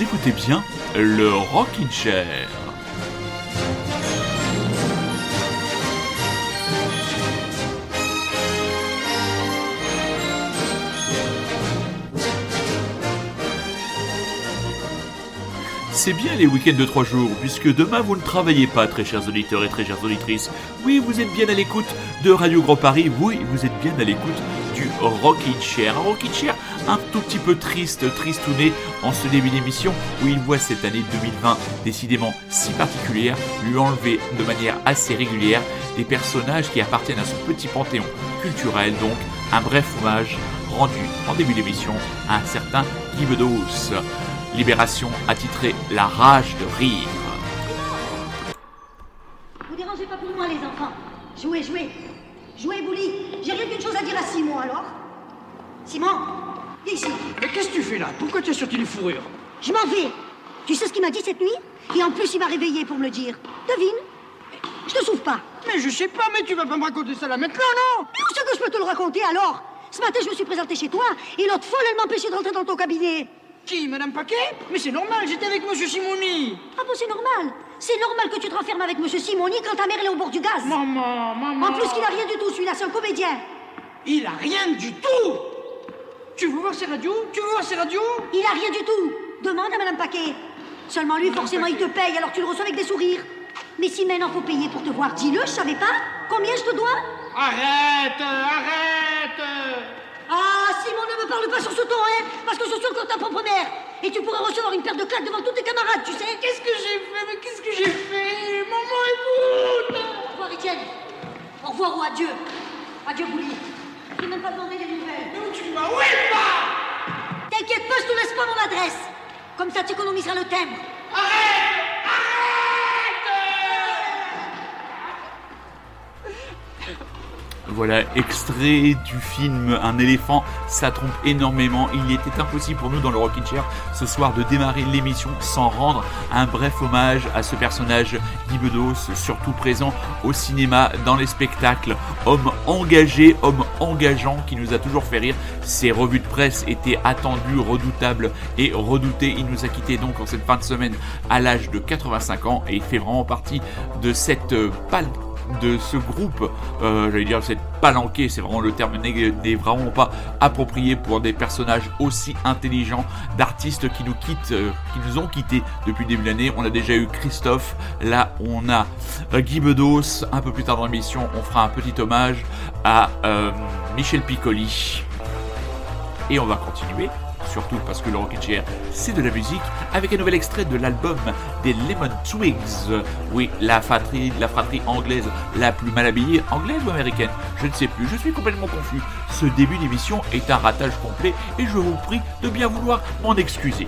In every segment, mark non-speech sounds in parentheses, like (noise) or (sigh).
Écoutez bien le Rockin' Chair. C'est bien les week-ends de trois jours, puisque demain vous ne travaillez pas, très chers auditeurs et très chères auditrices. Oui, vous êtes bien à l'écoute de Radio Grand Paris, oui, vous êtes bien à l'écoute Rockin' Chair. Un Chair un tout petit peu triste, tristouné en ce début d'émission, où il voit cette année 2020 décidément si particulière lui enlever de manière assez régulière des personnages qui appartiennent à son petit panthéon culturel, donc un bref hommage rendu en début d'émission à un certain Guy Bedos. Libération a titré La rage de rire. Vous dérangez pas pour moi, les enfants. Jouez, jouez. Jouez, Bouli. J'ai rien qu'une chose à dire à Simon, alors. Simon, viens ici. Mais qu'est-ce que tu fais là? Pourquoi tu es sorti les fourrures Je m'en vais. Tu sais ce qu'il m'a dit cette nuit? Et en plus, il m'a réveillé pour me le dire. Devine Je te souffre pas. Mais je sais pas, mais tu vas pas me raconter ça là maintenant, non? Mais où c'est que je peux te le raconter, alors? Ce matin, je me suis présenté chez toi, et l'autre folle, elle m'empêchait de rentrer dans ton cabinet. Qui, Madame Paquet? Mais c'est normal, j'étais avec Monsieur Simoni. Ah bon, c'est normal. C'est normal que tu te renfermes avec Monsieur Simoni quand ta mère elle est au bord du gaz. Maman, maman. En plus, qu'il a rien du tout, celui-là, c'est un comédien. Il a rien du tout Tu veux voir ses radios? Tu veux voir ses radios? Il a rien du tout. Demande à Madame Paquet. Seulement lui, forcément, il te paye, alors tu le reçois avec des sourires. Mais si maintenant faut payer pour te voir, dis-le, je savais pas. Combien je te dois? Arrête Arrête Ah, Simon, ne me parle pas sur ce ton, hein, parce que je suis encore ta propre mère. Et tu pourrais recevoir une paire de claques devant tous tes camarades, tu sais. Qu'est-ce que j'ai fait? Mais qu'est-ce que j'ai fait? Maman, écoute Au revoir, Étienne. Au revoir ou adieu. Adieu, Bouli. Je n'ai même pas demandé des T'inquiète pas, je te laisse pas mon adresse. Comme ça, tu économiseras le timbre. Voilà, extrait du film Un éléphant, ça trompe énormément. Il était impossible pour nous dans le Rockin' Chair ce soir de démarrer l'émission sans rendre un bref hommage à ce personnage Guy surtout présent au cinéma, dans les spectacles. Homme engagé, homme engageant qui nous a toujours fait rire. Ses revues de presse étaient attendues, redoutables et redoutées. Il nous a quitté donc en cette fin de semaine à l'âge de 85 ans et il fait vraiment partie de cette euh, pâle de ce groupe, euh, j'allais dire cette palanquée, c'est vraiment le terme n'est vraiment pas approprié pour des personnages aussi intelligents, d'artistes qui nous quittent, euh, qui nous ont quittés depuis début de l'année. On a déjà eu Christophe, là on a euh, Guy Bedos, un peu plus tard dans l'émission on fera un petit hommage à Michel Piccoli. Et on va continuer, surtout parce que le Rockin' Chair, c'est de la musique, avec un nouvel extrait de l'album des Lemon Twigs. Oui, la fratrie, la fratrie anglaise la plus mal habillée, anglaise ou américaine Je ne sais plus, je suis complètement confus. Ce début d'émission est un ratage complet et je vous prie de bien vouloir m'en excuser.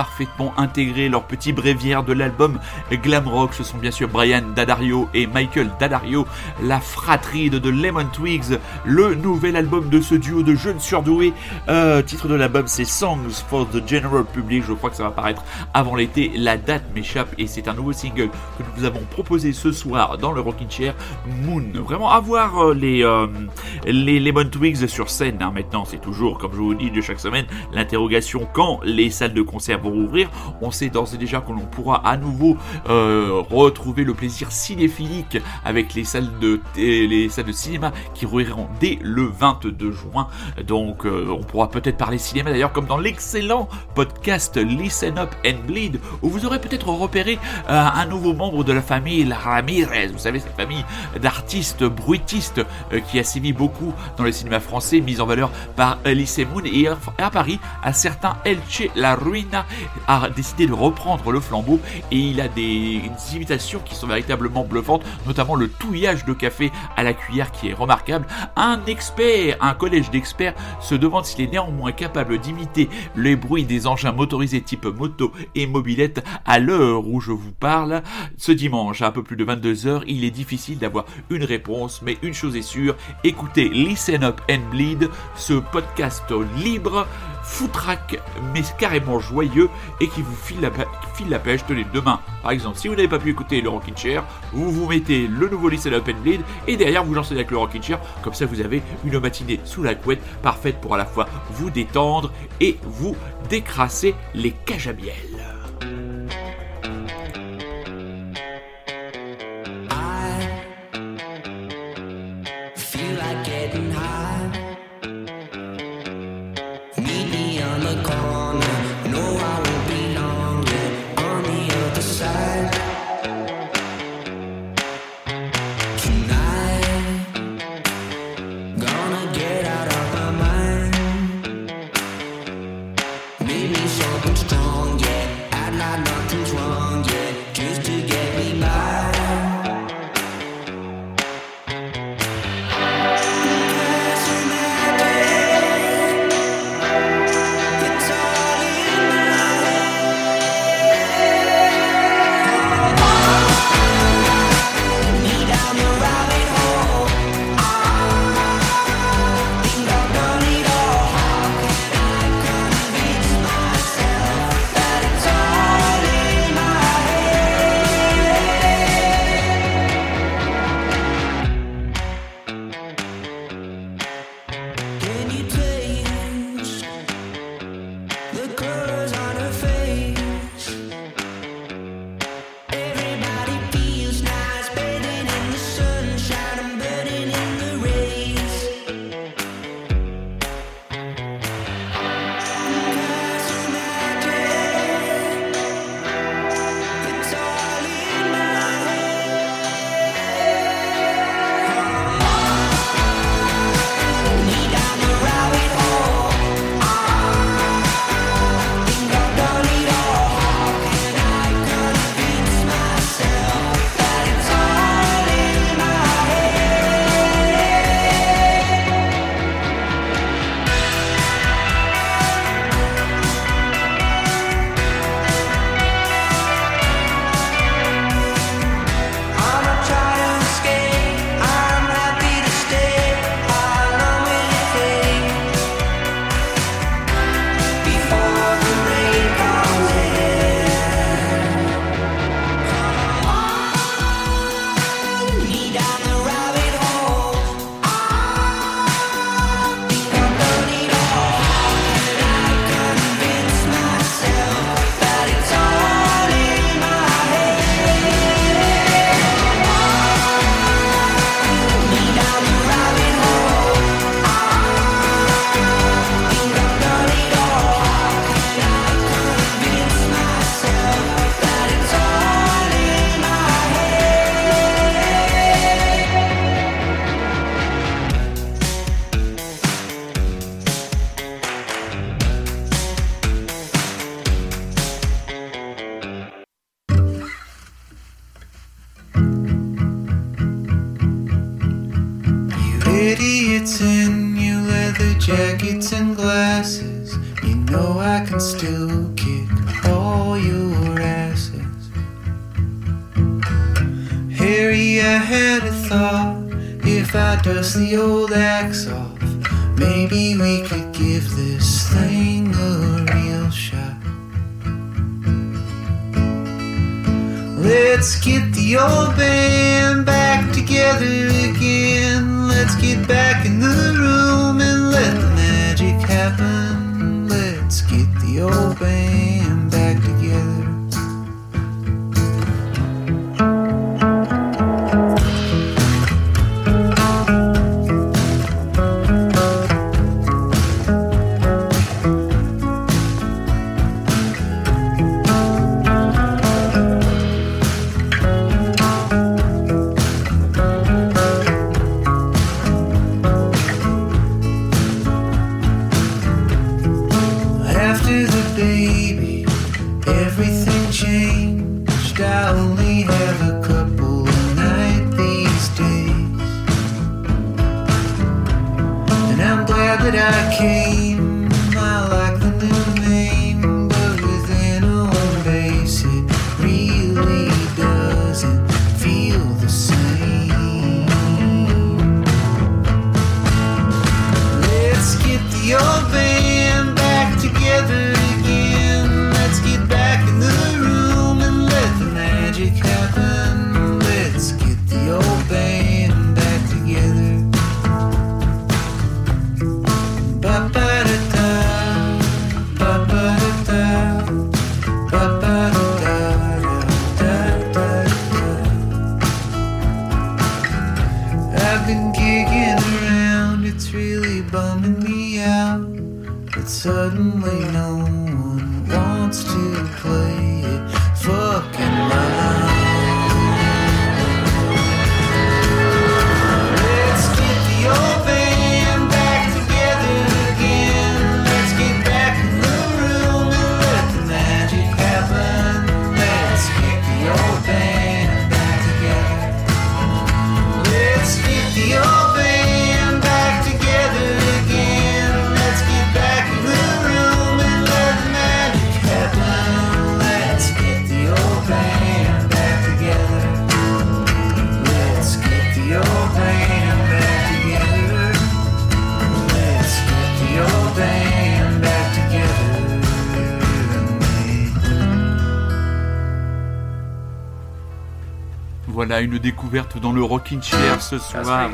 Parfaitement intégré leur petit bréviaire de l'album glam rock. Ce sont bien sûr Brian Dadario et Michael Dadario, la fratrie de Lemon Twigs, le nouvel album de ce duo de jeunes surdoués. Euh, titre de l'album c'est Songs for the General Public. Je crois que ça va paraître avant l'été. La date m'échappe et c'est un nouveau single que nous vous avons proposé ce soir dans le Rockin' Chair Moon. Vraiment avoir euh, les, euh, les Lemon Twigs sur scène hein. maintenant, c'est toujours, comme je vous dis de chaque semaine, l'interrogation quand les salles de concert vont rouvrir. On sait d'ores et déjà que l'on pourra à nouveau euh, retrouver le plaisir cinéphilique avec les salles de les salles de cinéma qui rouvriront dès le 22 juin. Donc euh, on pourra peut-être parler cinéma d'ailleurs comme dans l'excellent podcast Listen Up and Bleed où vous aurez peut-être repéré euh, un nouveau membre de la famille Ramirez. Vous savez cette famille d'artistes bruitistes qui a sévi beaucoup dans le cinéma français, mise en valeur par Elise Moon et à à Paris, un certain Elche La Ruina a décidé de reprendre le flambeau et il a des, imitations qui sont véritablement bluffantes, notamment le touillage de café à la cuillère qui est remarquable. Un expert, un collège d'experts se demande s'il est néanmoins capable d'imiter les bruits des engins motorisés type moto et mobilette à l'heure où je vous parle. Ce dimanche, à un peu plus de 22h, il est difficile d'avoir une réponse, mais une chose est sûre, écoutez Listen Up and Bleed, ce podcast libre, foutraque, mais carrément joyeux, et qui vous file la, file la pêche. Tenez, demain, par exemple, si vous n'avez pas pu écouter le Rockin' Chair, vous vous mettez le nouveau Listen Up and Bleed, et derrière vous lancez avec le Rockin' Chair, comme ça vous avez une matinée sous la couette, parfaite pour à la fois vous détendre et vous décrasser les cages à baby, everything changed. I only have a couple a night these days. And I'm glad that I came. Chair ce soir.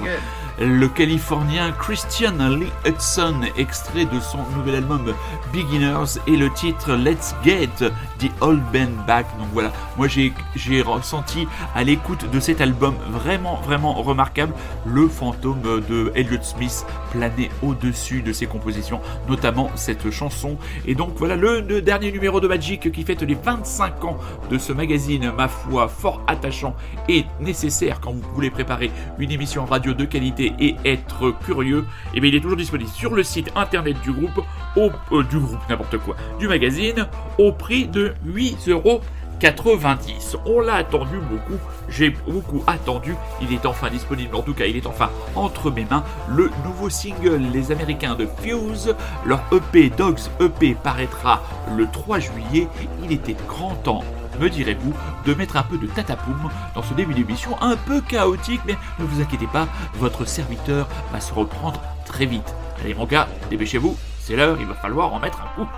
Le Californien Christian Lee Hudson, extrait de son nouvel album Beginners et le titre Let's Get the Old Band Back. Donc voilà, moi j'ai ressenti à l'écoute de cet album vraiment vraiment remarquable le fantôme de Elliott Smith planer au-dessus de ses compositions, notamment cette chanson. Et donc voilà le, le dernier numéro de Magic qui fête les 25 ans de ce magazine, ma foi, fort attachant et nécessaire quand vous voulez préparer une émission radio de qualité et être curieux. Et bien il est toujours disponible sur le site internet du groupe, au, euh, du groupe n'importe quoi, du magazine, au prix de 8 euros. 90. On l'a attendu beaucoup, j'ai beaucoup attendu, il est enfin disponible, en tout cas il est enfin entre mes mains, le nouveau single Les Américains de Fuse, leur EP Dogs EP paraîtra le 3 juillet, il était grand temps me direz-vous, de mettre un peu de tatapoum dans ce début d'émission un peu chaotique, mais ne vous inquiétez pas, votre serviteur va se reprendre très vite. Allez mon gars, dépêchez-vous, c'est l'heure, il va falloir en mettre un coup.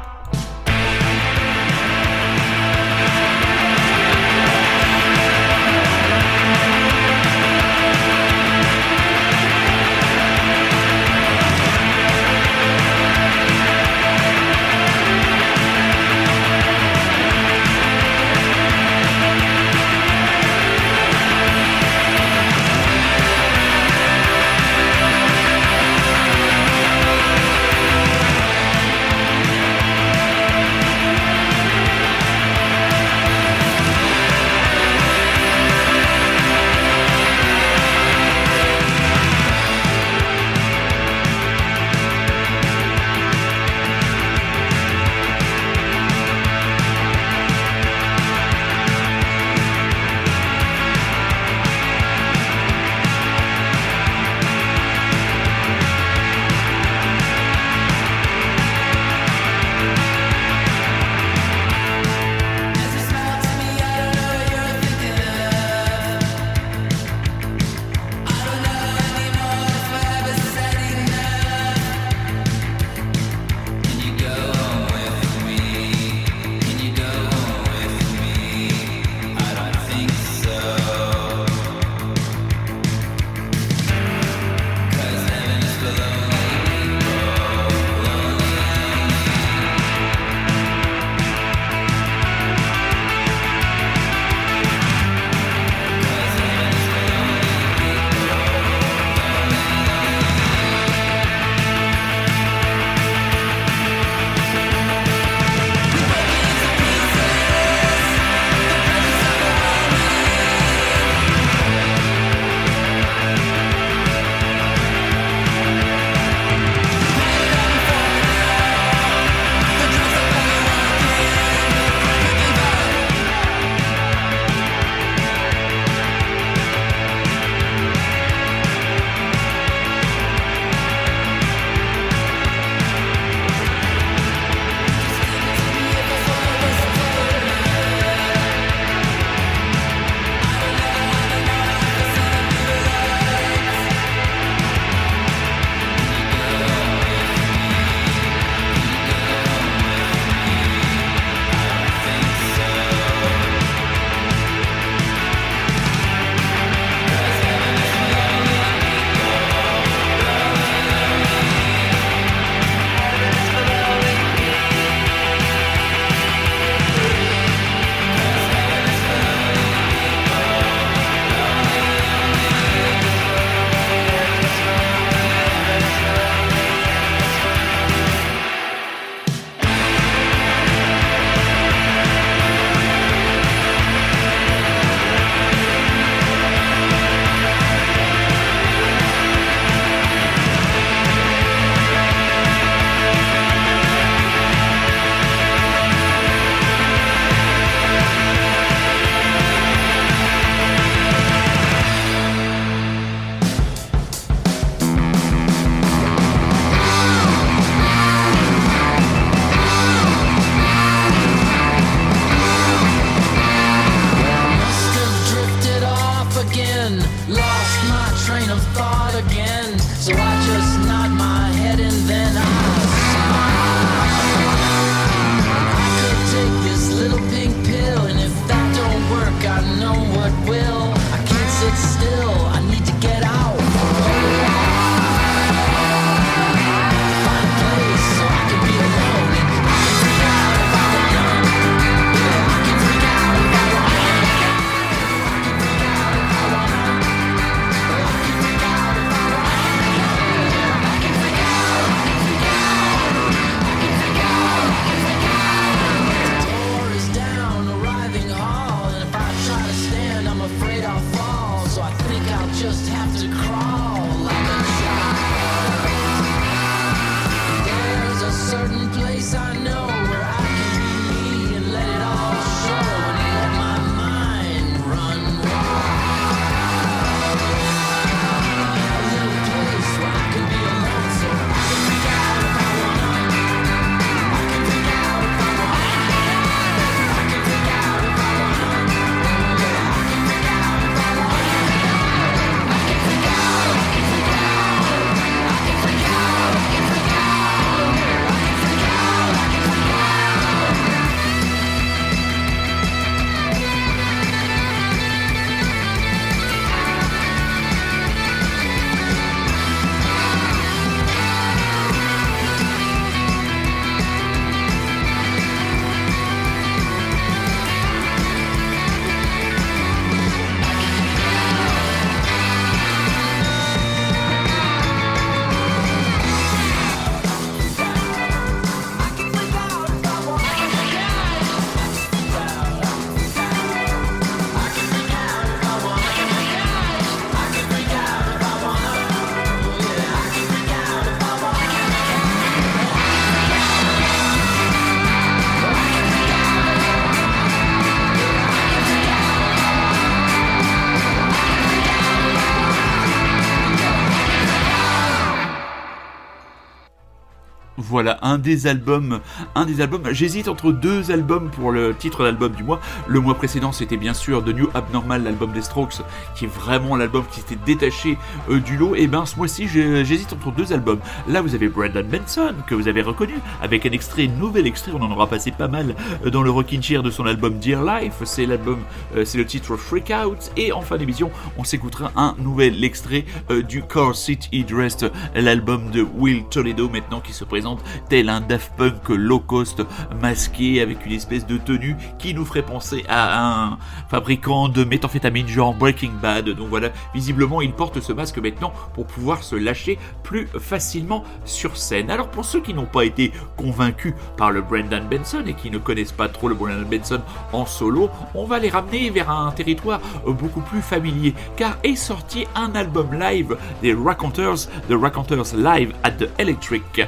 Voilà, un des albums, un. J'hésite entre deux albums pour le titre d'album du mois. Le mois précédent, c'était bien sûr The New Abnormal, l'album des Strokes, qui est vraiment l'album qui s'était détaché euh, du lot. Et ben, ce mois-ci, j'hésite entre deux albums. Là, vous avez Brandon Benson, que vous avez reconnu, avec un extrait, nouvel extrait. On en aura passé pas mal euh, dans le Rockin' Chair de son album Dear Life. C'est l'album, euh, c'est le titre Freak Out. Et en fin d'émission, on s'écoutera un nouvel extrait du Car Seat Headrest, l'album de Will Toledo, maintenant qui se présente tel un Daft Punk low cost masqué avec une espèce de tenue qui nous ferait penser à un fabricant de méthamphétamine genre Breaking Bad. Donc voilà, visiblement il porte ce masque maintenant pour pouvoir se lâcher plus facilement sur scène. Alors pour ceux qui n'ont pas été convaincus par le Brendan Benson et qui ne connaissent pas trop le Brendan Benson en solo, on va les ramener vers un territoire beaucoup plus familier car est sorti un album live des Raconteurs, The Raconteurs Live at the Electric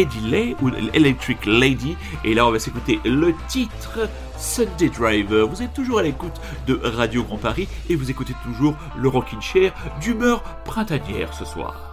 Lady Lay ou Electric Lady et là on va s'écouter le titre Sunday Driver. Vous êtes toujours à l'écoute de Radio Grand Paris et vous écoutez toujours le Rockin' Chair d'humeur printanière ce soir.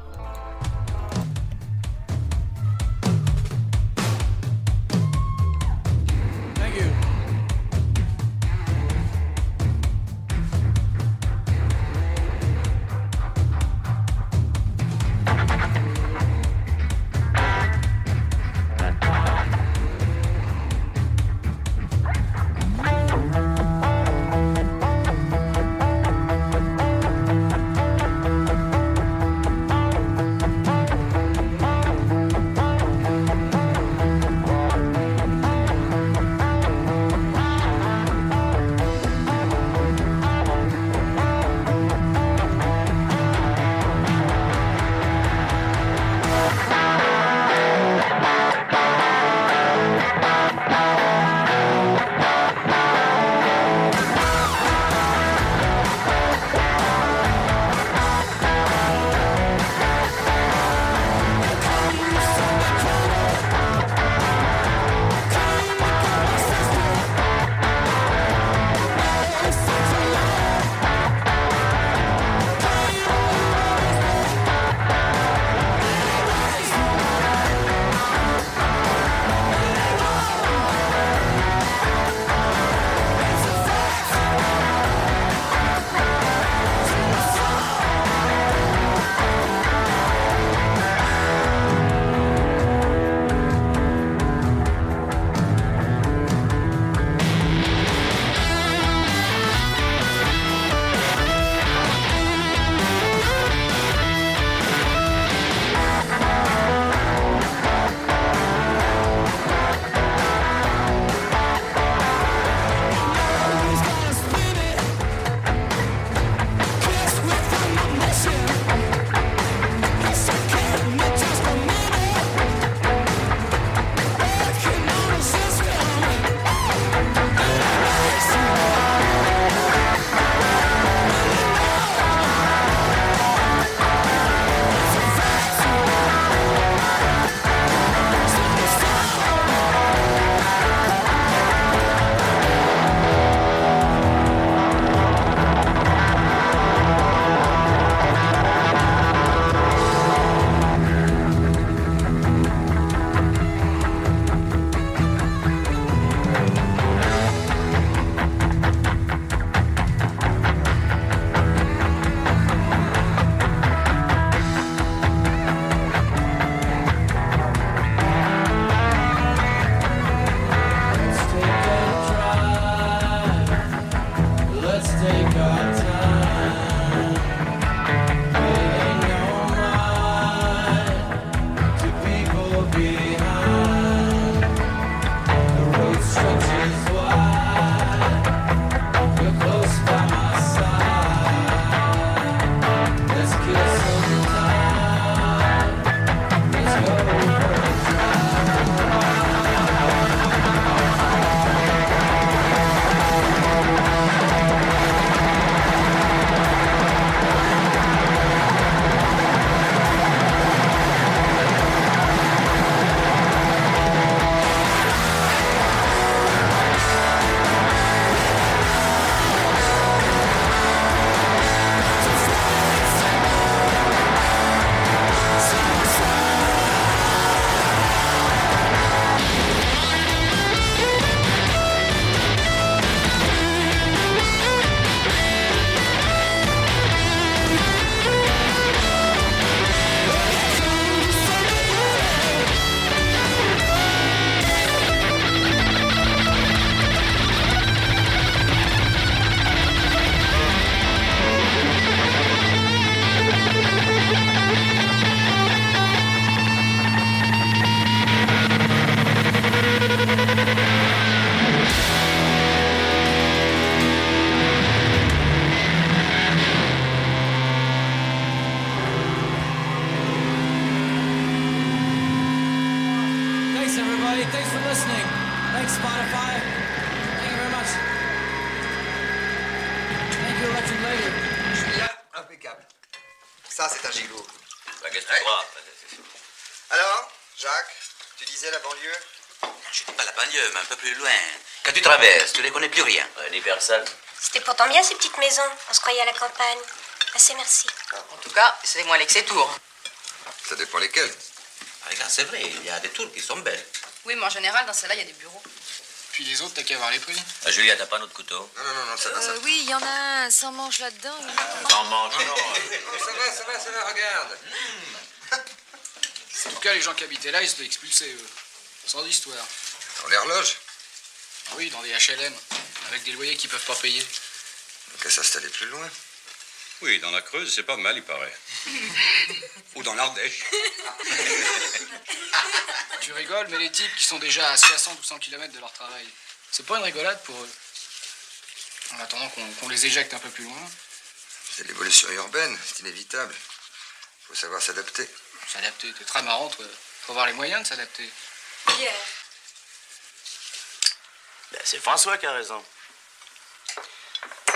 On se croyait à la campagne. Assez merci. En tout cas, c'est moins que ces tours. Ça dépend lesquels. Ah, regarde, c'est vrai, il y a des tours qui sont belles. Oui, mais en général, dans celle-là, il y a des bureaux. Puis les autres, t'as qu'à voir les prix. Ah, Julia, t'as pas notre couteau? Non, non, non, non, ça va, ça va. oui, il y en a un sans manche là-dedans. T'en manges. Non, ça va, ça va, ça va, regarde. En tout cas, les gens qui habitaient là, ils se fait expulser, eux. Sans histoire. Dans l'horloge, Oui, dans des HLM, avec des loyers qu'ils peuvent pas payer. Donc à s'installer plus loin. Oui, dans la Creuse, c'est pas mal, il paraît. (laughs) Ou dans l'Ardèche. (laughs) Tu rigoles, mais les types qui sont déjà à 60 ou 100 km de leur travail, c'est pas une rigolade pour eux? En attendant qu'on les éjecte un peu plus loin, C'est l'évolution urbaine, c'est inévitable. Faut savoir s'adapter. s'adapter. T'es très marrant, toi. Faut avoir les moyens de s'adapter. Pierre. Ben, c'est François qui a raison.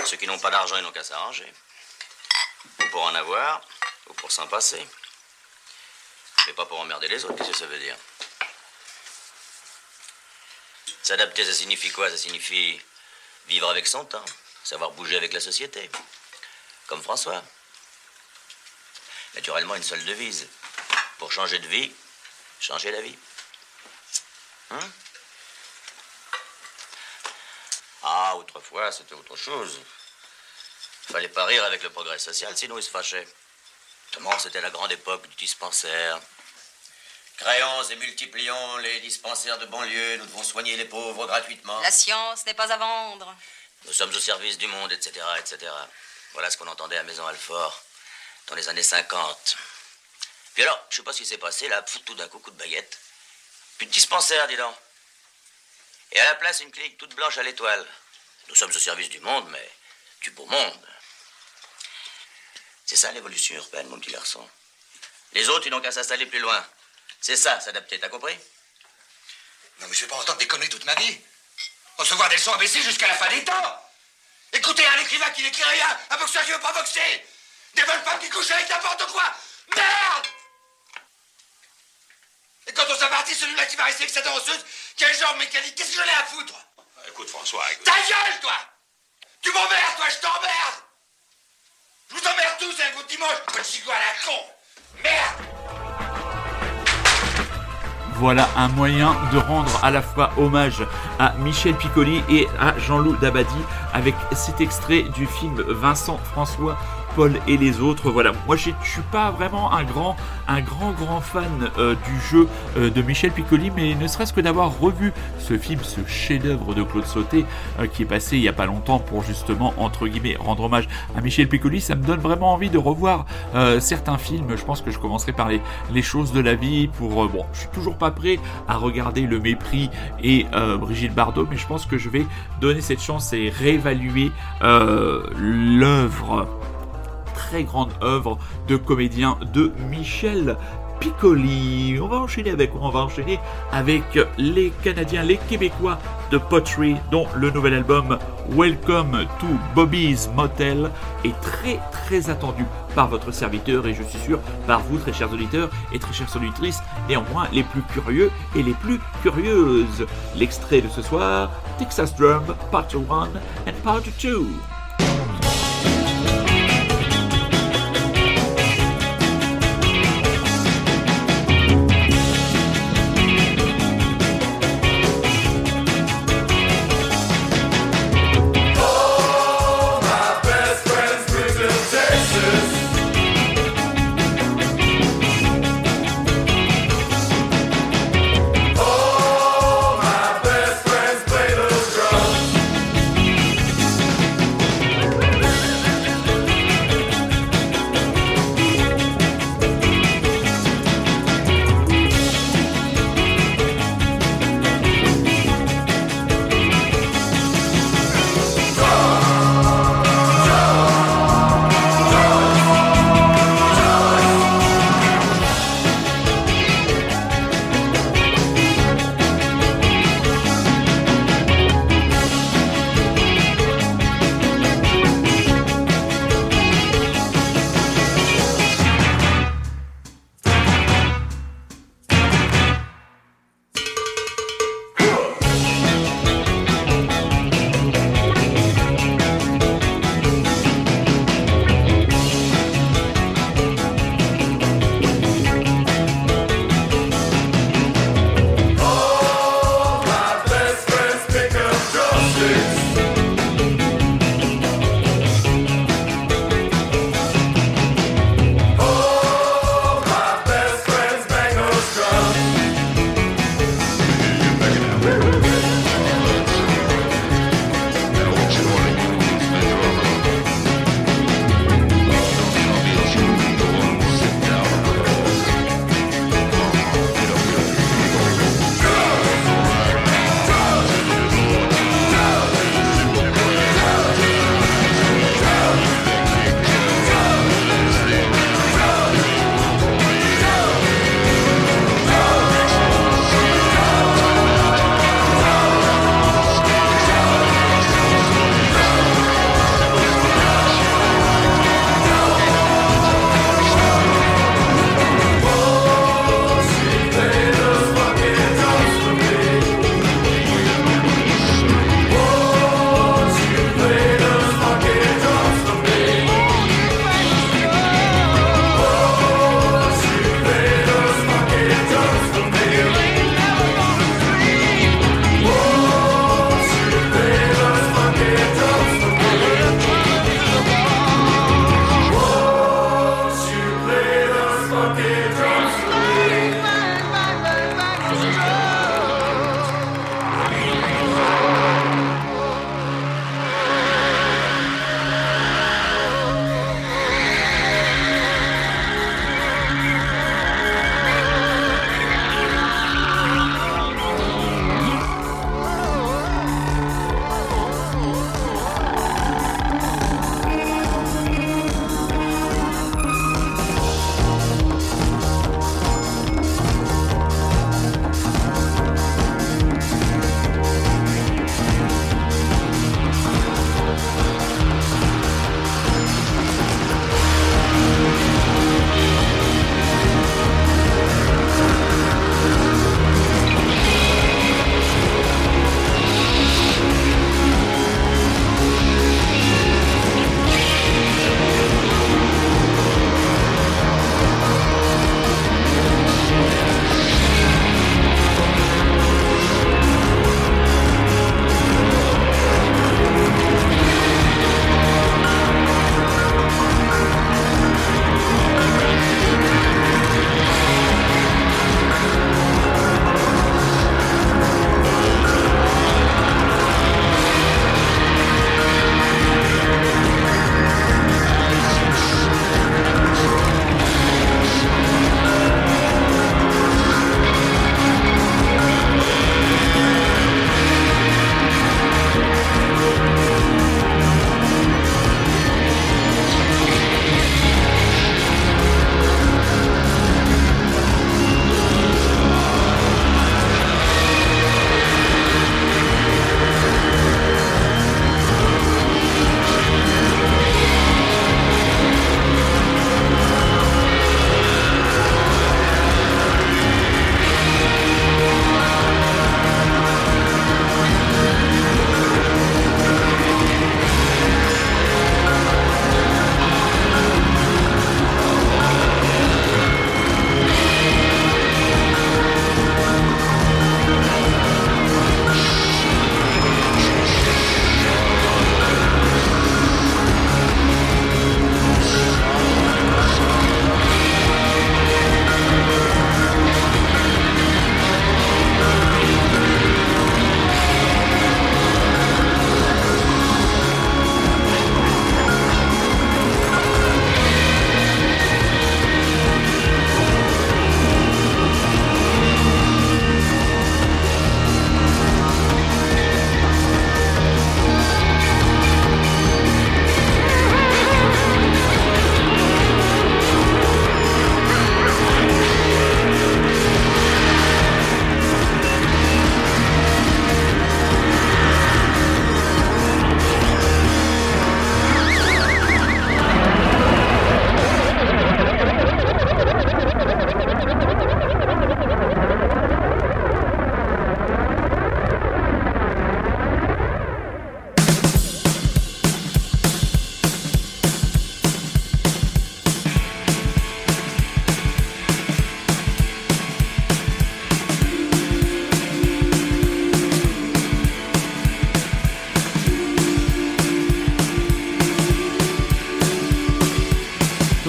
Ceux qui n'ont pas d'argent, ils n'ont qu'à s'arranger. Ou pour en avoir, ou pour s'en passer. Mais pas pour emmerder les autres, qu'est-ce que ça veut dire? S'adapter, ça signifie quoi? Ça signifie vivre avec son temps, savoir bouger avec la société. Comme François. Naturellement, une seule devise. Pour changer de vie, changer la vie. Hein? Ah, autrefois, c'était autre chose. Fallait pas rire avec le progrès social, sinon ils se fâchaient. Comment c'était la grande époque du dispensaire. Créons et multiplions les dispensaires de banlieue, nous devons soigner les pauvres gratuitement. La science n'est pas à vendre. Nous sommes au service du monde, etc., etc. Voilà ce qu'on entendait à Maison Alfort dans les années 50. Puis alors, je sais pas ce qui s'est passé, là, tout d'un coup, coup de baguette. Plus de dispensaire, dis donc. Et à la place, une clinique toute blanche à l'étoile. Nous sommes au service du monde, mais du beau monde. C'est ça l'évolution urbaine, mon petit garçon. Les autres, ils n'ont qu'à s'installer plus loin. C'est ça, s'adapter, t'as compris? Non, mais je vais pas entendre des conneries toute ma vie. Recevoir des leçons imbéciles jusqu'à la fin des temps. Écoutez un écrivain qui n'écrit rien, un boxeur qui veut pas boxer. Des bonnes femmes qui couchent avec n'importe quoi. Merde Et quand on s'est parti, celui-là qui va rester avec sa danseuse, quel genre mécanique, qu'est-ce que j'en ai à foutre? Écoute, François, écoute. Ta gueule, toi! Tu m'emmerdes, toi, je t'emmerde! Je vous emmerde tous un coup de dimanche, petit chico à la con! Merde! Voilà un moyen de rendre à la fois hommage à Michel Piccoli et à Jean-Loup Dabadi avec cet extrait du film Vincent François Paul et les autres. Voilà, moi je suis pas vraiment un grand, un grand, grand fan euh, du jeu euh, de Michel Piccoli, mais ne serait-ce que d'avoir revu ce film, ce chef-d'œuvre de Claude Sauté, euh, qui est passé il y a pas longtemps pour justement entre guillemets rendre hommage à Michel Piccoli, ça me donne vraiment envie de revoir certains films. Je pense que je commencerai par les, les choses de la vie. Pour bon, je suis toujours pas prêt à regarder Le Mépris et Brigitte Bardot, mais je pense que je vais donner cette chance et réévaluer l'œuvre très grande œuvre de comédien de Michel Piccoli. On va enchaîner avec On va enchaîner avec les Canadiens, les Québécois de Pottery, dont le nouvel album Welcome to Bobby's Motel est très très attendu par votre serviteur et je suis sûr par vous très chers auditeurs et très chères auditrices, néanmoins les plus curieux et les plus curieuses. L'extrait de ce soir, Texas Drum Part 1 and Part 2.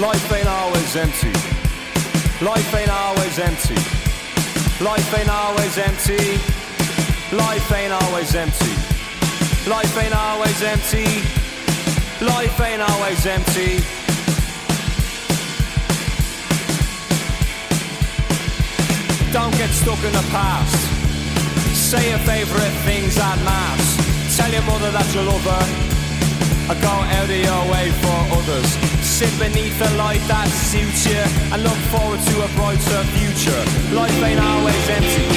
Life ain't always empty. Life ain't always empty. Life ain't always empty. Life ain't always empty. Life ain't always empty. Life ain't always empty. Don't get stuck in the past. Say your favourite things at mass. Tell your mother that you love her. Or go out of your way for others. Sit beneath a light that suits you and look forward to a brighter future. Life ain't always empty.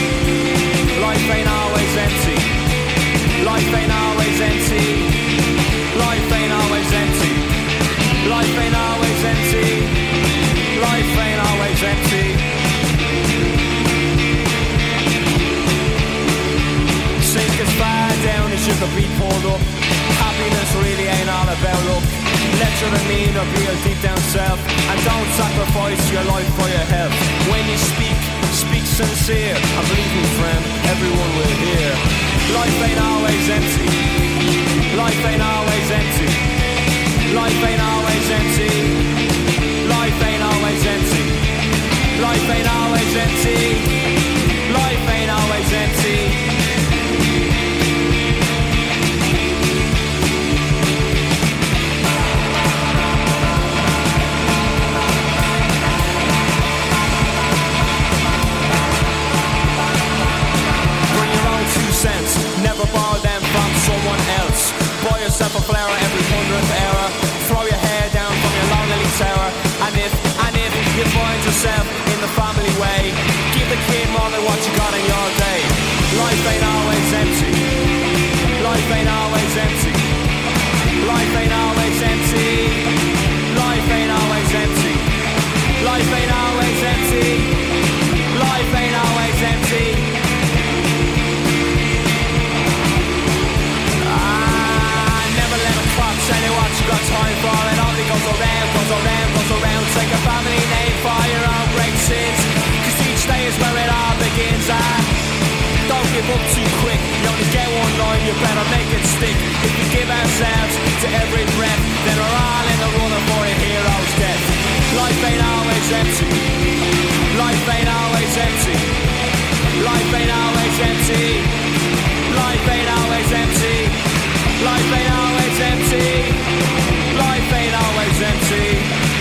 Life ain't always empty. Life ain't always empty. Life ain't always empty. Life ain't always empty. Life ain't always empty. Sink as far down as you could be pulled up. Happiness really ain't all about luck. Let your demeanor be your deep down self. And don't sacrifice your life for your health. When you speak, speak sincere. And believe me, friend, everyone will hear. Life ain't always empty. Life ain't always empty. Life ain't always empty. Life ain't always empty. Life ain't always empty. Life ain't always empty. Yourself a flower every hundredth hour. Throw your hair down from your lonely tower. And if, and if you find yourself in the family way, give the kid more than what you got in your day. Life ain't always give up too quick. You only get one line, you better make it stick. If we give ourselves to every breath, then we're all in the running for a hero's death. Life ain't always empty. Life ain't always empty. Life ain't always empty. Life ain't always empty. Life ain't always empty. Life ain't always empty.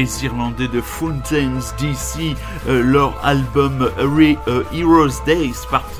Les Irlandais de Fountains DC, euh, leur album Re- euh, Heroes Days part- euh,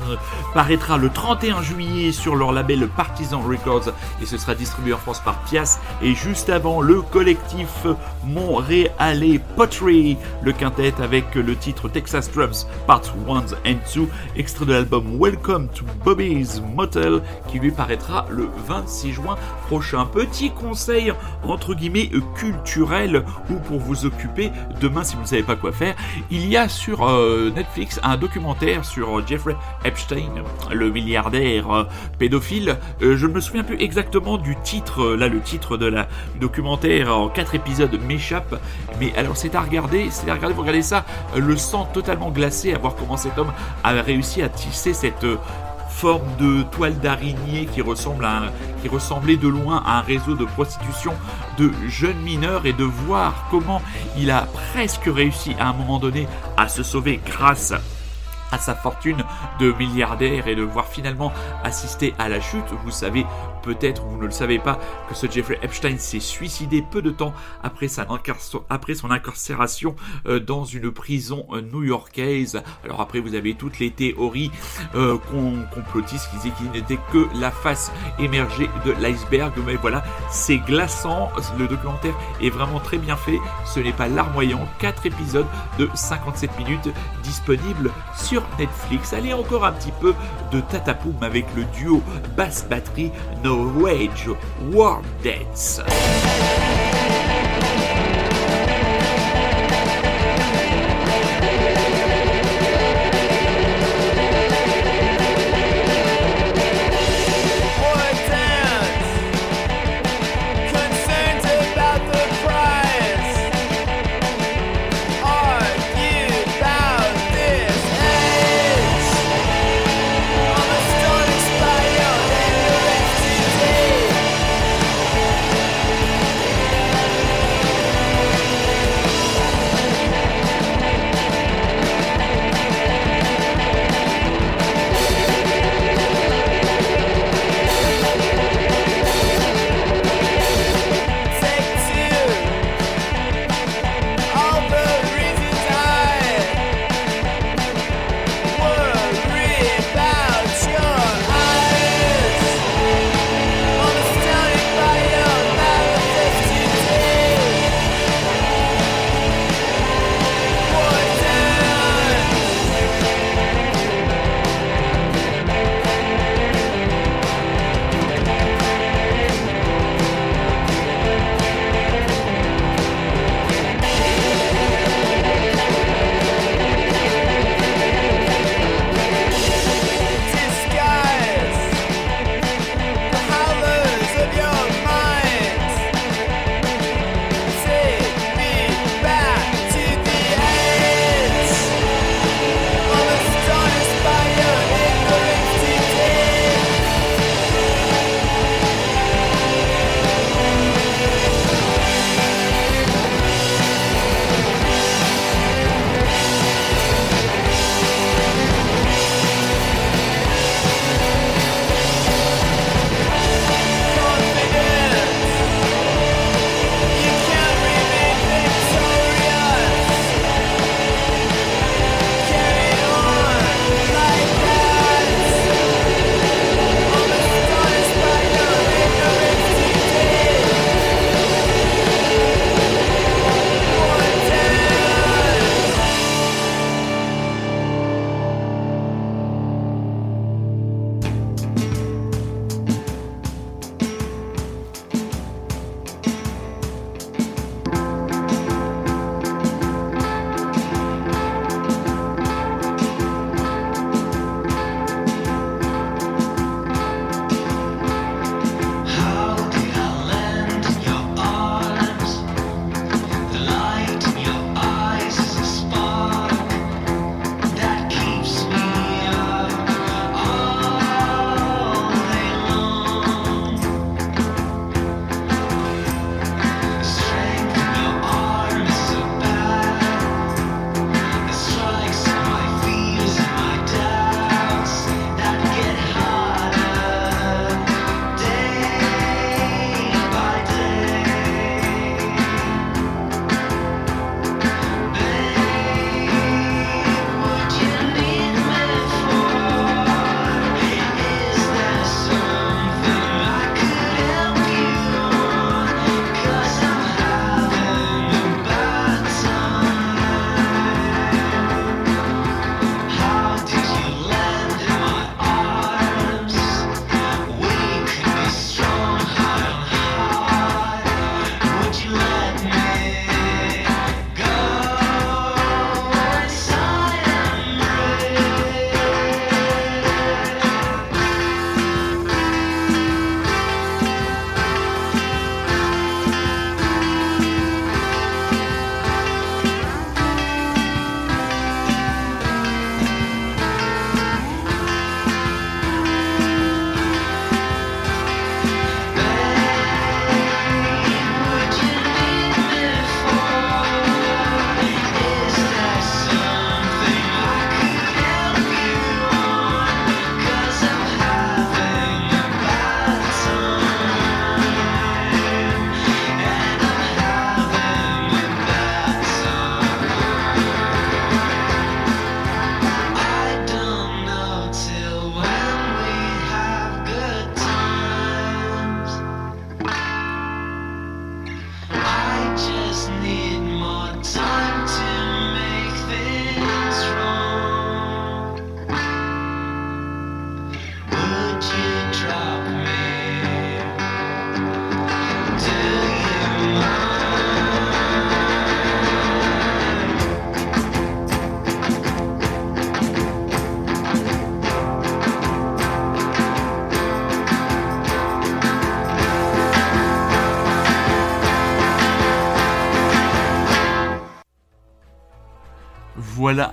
paraîtra le 31 juillet sur leur label Partisan Records et ce sera distribué en France par Pias et juste avant le collectif montréalais Pottery, le quintet avec le titre Texas Drums Part 1 and 2, extrait de l'album Welcome to Bobby's Motel qui lui paraîtra le 26 juin prochain. Petit conseil entre guillemets culturel ou pour vous occuper demain si vous ne savez pas quoi faire, il y a sur euh, Netflix un documentaire sur euh, Jeffrey Epstein, le milliardaire euh, pédophile. Euh, je ne me souviens plus exactement du titre, là le titre de la documentaire en quatre épisodes m'échappe, mais alors c'est à regarder, c'est à regarder, vous regardez ça, le sang totalement glacé à voir comment cet homme a réussi à tisser cette euh, forme de toile d'araignée qui ressemble à qui ressemblait de loin à un réseau de prostitution de jeunes mineurs et de voir comment il a presque réussi à un moment donné à se sauver grâce à sa fortune de milliardaire et de voir finalement assister à la chute. Vous savez peut-être, vous ne le savez pas, que ce Jeffrey Epstein s'est suicidé peu de temps après, son incarcération euh, dans une prison euh, new-yorkaise. Alors après, vous avez toutes les théories euh, complotistes qui disaient qu'il n'était que la face émergée de l'iceberg. Mais voilà, c'est glaçant. Le documentaire est vraiment très bien fait. Ce n'est pas larmoyant. 4 épisodes de 57 minutes disponibles sur Netflix. Allez, encore un petit peu de tatapoum avec le duo basse-batterie Wage War Dance.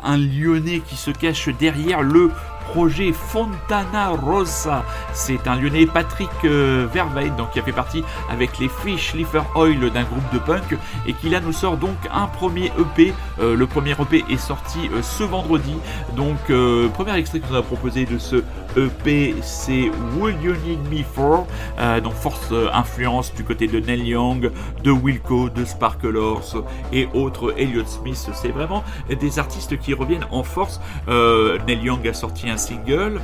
Un Lyonnais qui se cache derrière le projet Fontana Rosa. C'est un Lyonnais Patrick euh, Verveid, donc qui a fait partie avec les Fish Liver Oil d'un groupe de punk et qui là nous sort donc un premier EP. Euh, le premier EP est sorti euh, ce vendredi. Donc premier extrait qu'on a proposé de ce EP c'est Will You Need Me For? Donc force influence du côté de Neil Young, de Wilco, de Sparklers et autres Elliott Smith. C'est vraiment des artistes qui reviennent en force. Neil Young a sorti un single,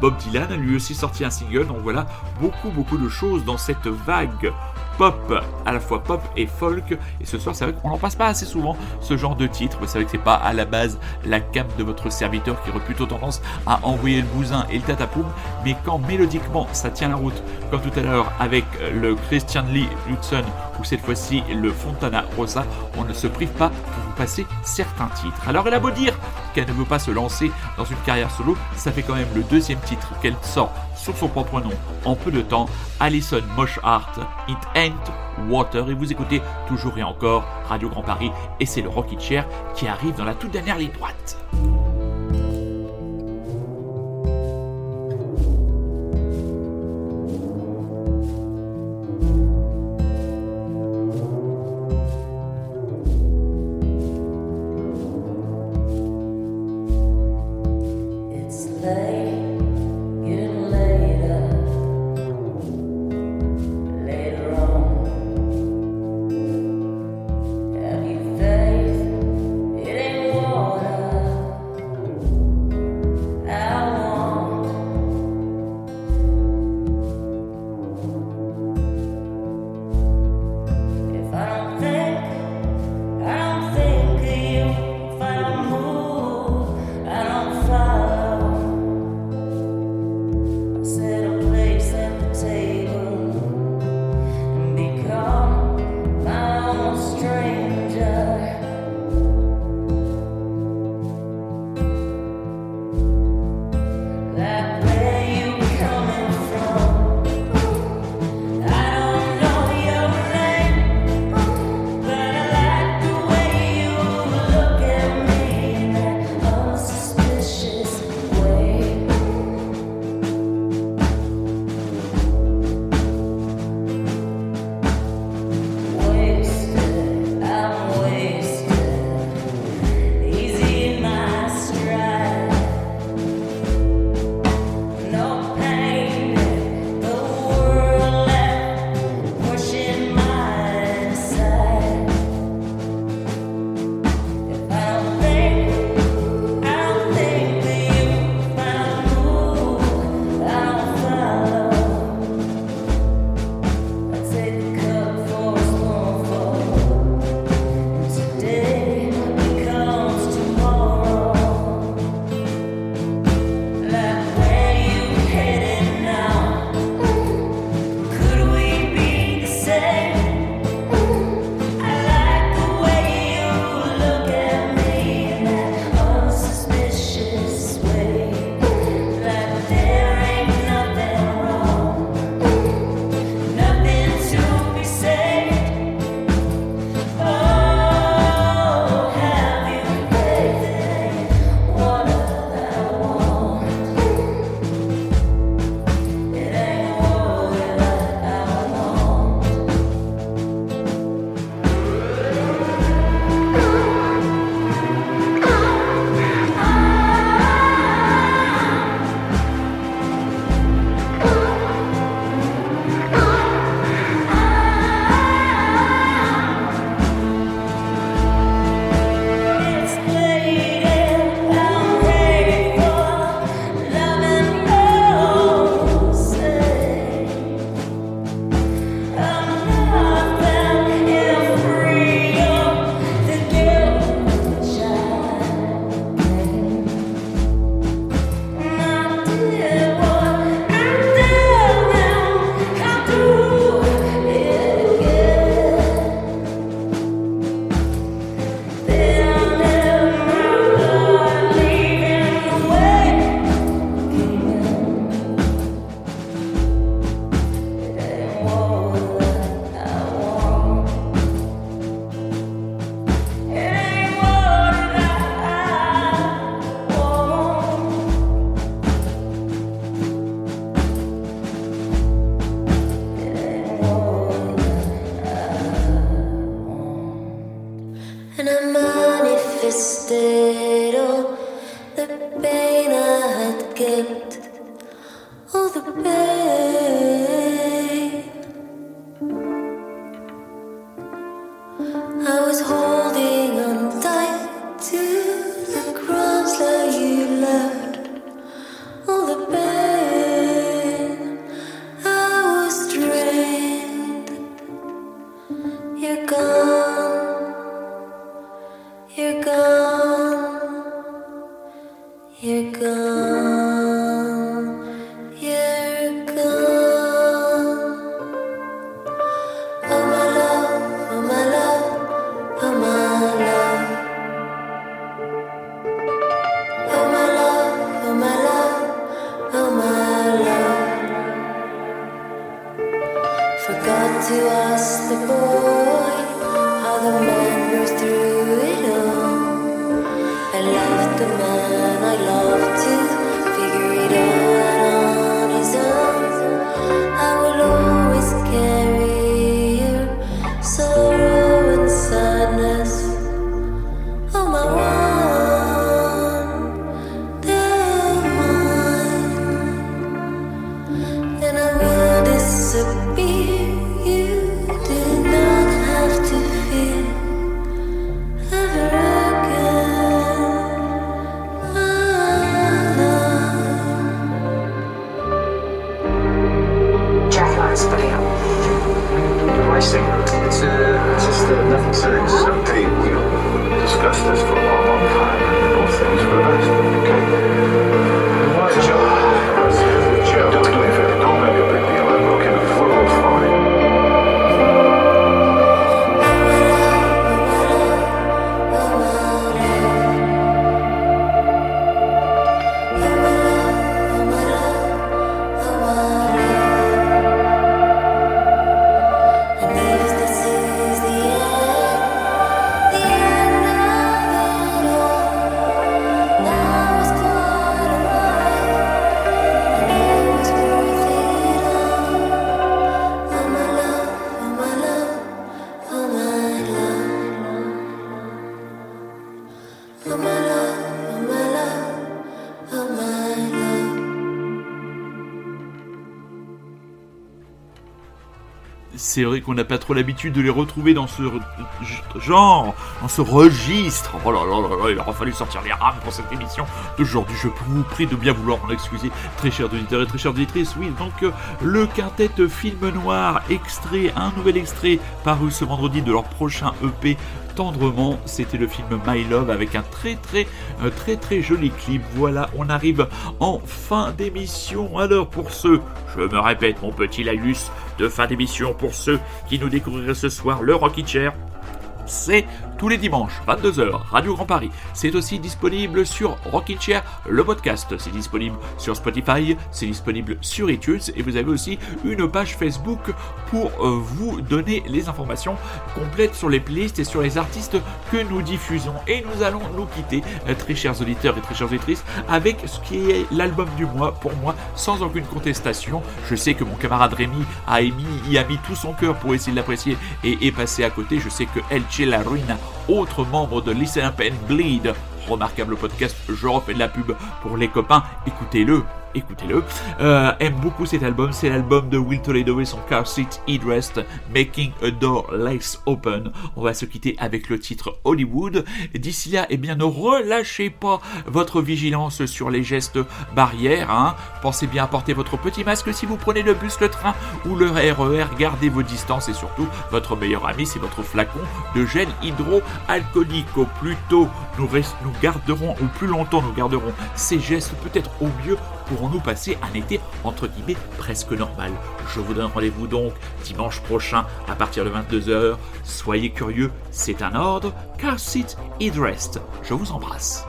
Bob Dylan a lui aussi sorti un single. Donc voilà, beaucoup beaucoup de choses dans cette vague pop, à la fois pop et folk. Et ce soir, c'est vrai qu'on n'en passe pas assez souvent ce genre de titre. C'est vrai que c'est pas à la base la cape de votre serviteur qui aurait plutôt tendance à envoyer le bousin et le tatapoum. Mais quand mélodiquement ça tient la route, comme tout à l'heure avec le Christian Lee Hudson ou cette fois-ci le Fontana Rosa, on ne se prive pas pour vous passer certains titres. Alors elle a beau dire qu'elle ne veut pas se lancer dans une carrière solo, ça fait quand même le deuxième titre qu'elle sort sur son propre nom en peu de temps, Alison Moshart, It Ain't Water, et vous écoutez toujours et encore Radio Grand Paris, et c'est le Rocky Chair qui arrive dans la toute dernière ligne droite. Manifested all oh, the pain I had kept. All the pain. Qu'on n'a pas trop l'habitude de les retrouver dans ce re- genre, dans ce registre. Oh là là là là, il aura fallu sortir les rames pour cette émission d'aujourd'hui. Je vous prie de bien vouloir en excuser, très chers auditeurs et très chères auditrices. Oui, donc euh, le quintet film noir, extrait, un nouvel extrait paru ce vendredi de leur prochain EP tendrement. C'était le film My Love avec un très très très très joli clip. Voilà, on arrive en fin d'émission. Alors pour ceux, je me répète mon petit laïus de fin d'émission, pour ceux qui nous découvriraient ce soir le Rocky Chair. C'est tous les dimanches, 22h, Radio Grand Paris. C'est aussi disponible sur Rockin' Chair, le podcast. C'est disponible sur Spotify, c'est disponible sur iTunes et vous avez aussi une page Facebook pour euh, vous donner les informations complètes sur les playlists et sur les artistes que nous diffusons. Et nous allons nous quitter, euh, très chers auditeurs et très chères auditrices, avec ce qui est l'album du mois pour moi, sans aucune contestation. Je sais que mon camarade Rémi a y a mis tout son cœur pour essayer de l'apprécier et est passé à côté. Je sais que Elche La Ruina, autre membre de Listen Up and Bleed, remarquable podcast, je refais de la pub pour les copains, écoutez-le. Écoutez-le, Euh, aime beaucoup cet album. C'est l'album de Will Toledo et son car seat headrest Making a Door Less Open. On va se quitter avec le titre Hollywood. D'ici là, eh bien, ne relâchez pas votre vigilance sur les gestes barrières. Hein. Pensez bien à porter votre petit masque si vous prenez le bus, le train ou le RER. Gardez vos distances et surtout, votre meilleur ami, c'est votre flacon de gel hydroalcoolique. Au plus tôt nous, nous garderons, ou plus longtemps nous garderons ces gestes, peut-être au mieux pourrons-nous passer un été entre guillemets presque normal. Je vous donne rendez-vous donc dimanche prochain à partir de 22h. Soyez curieux, c'est un ordre. Car sit, it rest. Je vous embrasse.